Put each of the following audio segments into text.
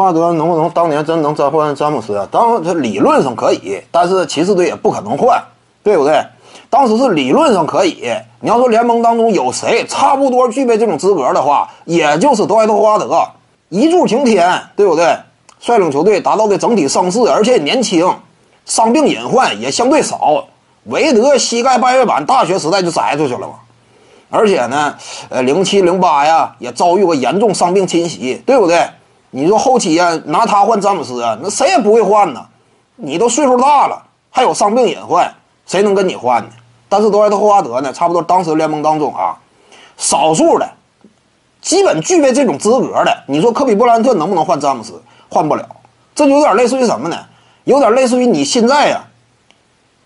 霍华德能不能当年真能再换詹姆斯啊？当然，他理论上可以，但是骑士队也不可能换，对不对？当时是理论上可以。你要说联盟当中有谁差不多具备这种资格的话，也就是德怀特·霍华德，一柱擎天，对不对？率领球队达到的整体声势，而且年轻，伤病隐患也相对少。韦德膝盖半月板大学时代就摘出去了嘛，而且呢，呃，零七零八呀也遭遇过严重伤病侵袭，对不对？你说后期呀拿他换詹姆斯啊，那谁也不会换呢。你都岁数大了，还有伤病隐患，谁能跟你换呢？但是德怀特·霍华德呢，差不多当时联盟当中啊，少数的，基本具备这种资格的。你说科比·布莱恩特能不能换詹姆斯？换不了，这就有点类似于什么呢？有点类似于你现在呀。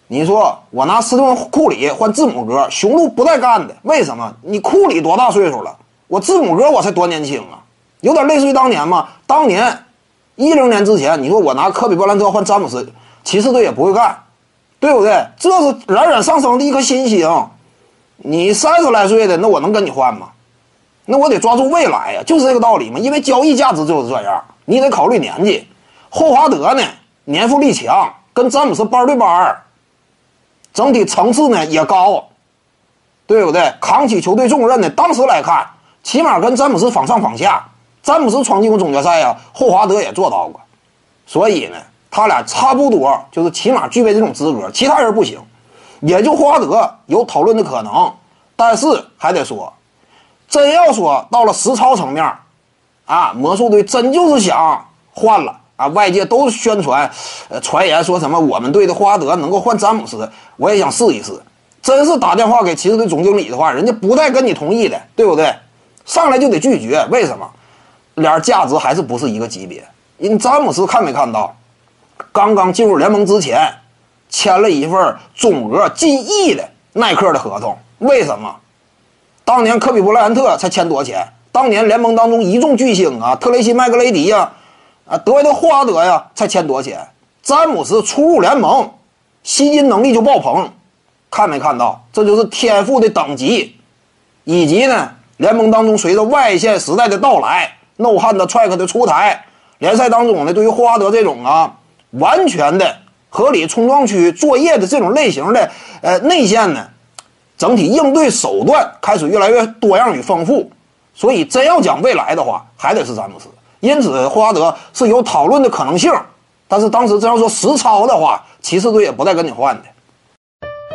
你说我拿斯顿库里换字母哥，雄鹿不带干的。为什么？你库里多大岁数了？我字母哥我才多年轻啊！有点类似于当年嘛。当年一零年之前，你说我拿科比布兰特换詹姆斯，骑士队也不会干，对不对？这是冉冉上升的一颗新星。你三十来岁的，那我能跟你换吗？那我得抓住未来呀，就是这个道理嘛。因为交易价值就是这样，你得考虑年纪。霍华德呢，年富力强，跟詹姆斯班对班。整体层次呢也高，对不对？扛起球队重任呢，当时来看，起码跟詹姆斯仿上仿下。詹姆斯闯进过总决赛呀，霍华德也做到过，所以呢，他俩差不多，就是起码具备这种资格。其他人不行，也就霍华德有讨论的可能。但是还得说，真要说到了实操层面，啊，魔术队真就是想换了。啊，外界都宣传，呃，传言说什么我们队的霍华德能够换詹姆斯，我也想试一试。真是打电话给骑士队总经理的话，人家不带跟你同意的，对不对？上来就得拒绝，为什么？俩价值还是不是一个级别。因詹姆斯看没看到，刚刚进入联盟之前，签了一份总额近亿的耐克的合同，为什么？当年科比布莱恩特才签多少钱？当年联盟当中一众巨星啊，特雷西麦格雷迪呀。啊，德怀特·霍华德呀，才签多少钱？詹姆斯初入联盟，吸金能力就爆棚，看没看到？这就是天赋的等级，以及呢，联盟当中随着外线时代的到来，No 汉的 Track 的出台，联赛当中呢，对于霍华德这种啊，完全的合理冲撞区作业的这种类型的呃内线呢，整体应对手段开始越来越多样与丰富，所以真要讲未来的话，还得是詹姆斯。因此，霍华德是有讨论的可能性，但是当时真要说实操的话，骑士队也不带跟你换的。